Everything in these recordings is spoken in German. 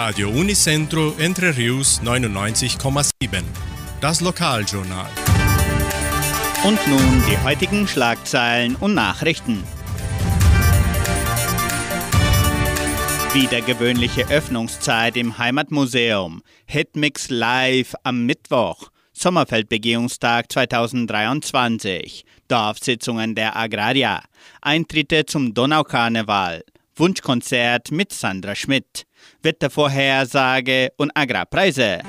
Radio Unicentro Entre Rius 99,7. Das Lokaljournal. Und nun die heutigen Schlagzeilen und Nachrichten. Wieder gewöhnliche Öffnungszeit im Heimatmuseum. Hitmix live am Mittwoch. Sommerfeldbegehungstag 2023. Dorfsitzungen der Agraria. Eintritte zum Donaukarneval. Wunschkonzert mit Sandra Schmidt. Wettervorhersage und Agrarpreise.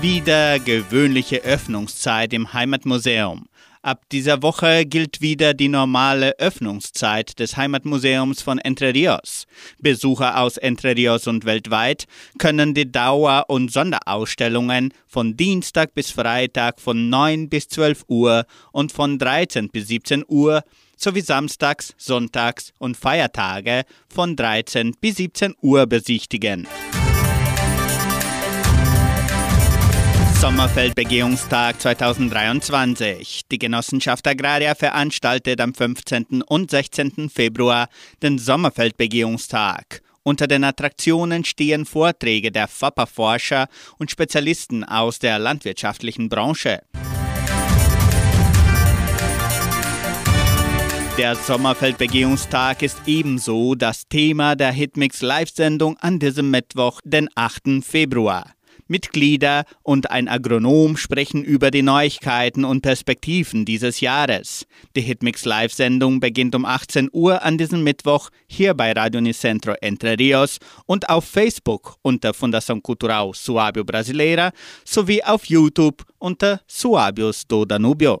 Wieder gewöhnliche Öffnungszeit im Heimatmuseum. Ab dieser Woche gilt wieder die normale Öffnungszeit des Heimatmuseums von Entre Rios. Besucher aus Entre Rios und weltweit können die Dauer- und Sonderausstellungen von Dienstag bis Freitag von 9 bis 12 Uhr und von 13 bis 17 Uhr sowie samstags, sonntags und Feiertage von 13 bis 17 Uhr besichtigen. Sommerfeldbegehungstag 2023. Die Genossenschaft Agraria veranstaltet am 15. und 16. Februar den Sommerfeldbegehungstag. Unter den Attraktionen stehen Vorträge der FAPA-Forscher und Spezialisten aus der landwirtschaftlichen Branche. Der Sommerfeldbegehungstag ist ebenso das Thema der Hitmix Live-Sendung an diesem Mittwoch, den 8. Februar. Mitglieder und ein Agronom sprechen über die Neuigkeiten und Perspektiven dieses Jahres. Die Hitmix Live-Sendung beginnt um 18 Uhr an diesem Mittwoch hier bei Radio Unicentro Entre Rios und auf Facebook unter Fundação Cultural Suábio Brasileira sowie auf YouTube unter Suábios do Danubio.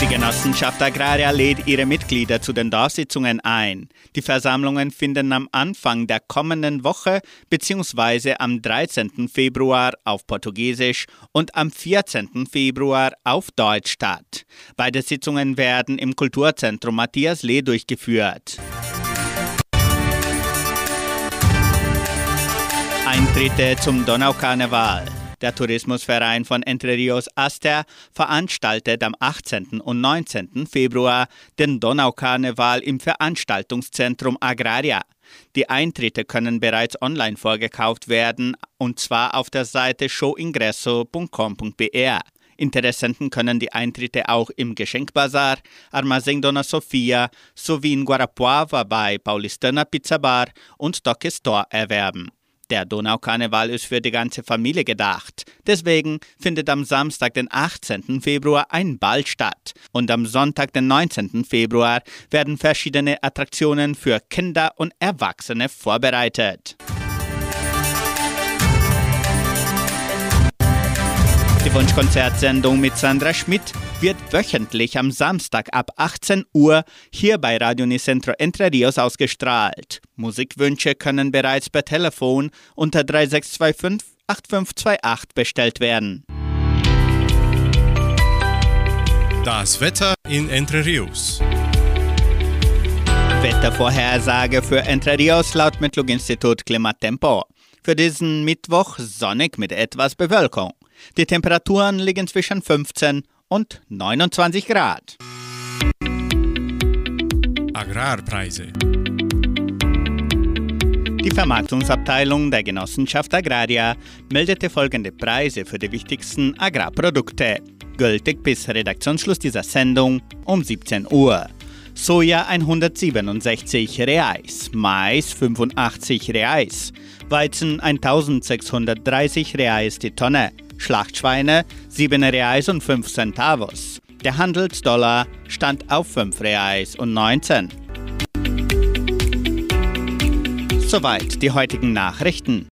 Die Genossenschaft Agraria lädt ihre Mitglieder zu den Dorfsitzungen ein. Die Versammlungen finden am Anfang der kommenden Woche bzw. am 13. Februar auf Portugiesisch und am 14. Februar auf Deutsch statt. Beide Sitzungen werden im Kulturzentrum Matthias Lee durchgeführt. Eintritte zum Donaukarneval. Der Tourismusverein von Entre Rios Aster veranstaltet am 18. und 19. Februar den Donaukarneval im Veranstaltungszentrum Agraria. Die Eintritte können bereits online vorgekauft werden und zwar auf der Seite showingresso.com.br. Interessenten können die Eintritte auch im Geschenkbazar, Armazém Dona Sofia sowie in Guarapuava bei Paulistana Pizza Bar und Doc Store erwerben. Der Donaukarneval ist für die ganze Familie gedacht. Deswegen findet am Samstag, den 18. Februar, ein Ball statt. Und am Sonntag, den 19. Februar, werden verschiedene Attraktionen für Kinder und Erwachsene vorbereitet. Die Wunschkonzertsendung mit Sandra Schmidt wird wöchentlich am Samstag ab 18 Uhr hier bei Radio Nicentro Entre Rios ausgestrahlt. Musikwünsche können bereits per Telefon unter 3625 8528 bestellt werden. Das Wetter in Entre Rios. Wettervorhersage für Entre Rios laut Metlog-Institut Klimatempo. Für diesen Mittwoch sonnig mit etwas Bewölkung. Die Temperaturen liegen zwischen 15 und 29 Grad. Agrarpreise. Die Vermarktungsabteilung der Genossenschaft Agraria meldete folgende Preise für die wichtigsten Agrarprodukte, gültig bis Redaktionsschluss dieser Sendung um 17 Uhr. Soja 167 Reais, Mais 85 Reais, Weizen 1630 Reais die Tonne, Schlachtschweine 7 Reais und 5 Centavos. Der Handelsdollar stand auf 5 Reais und 19. Soweit die heutigen Nachrichten.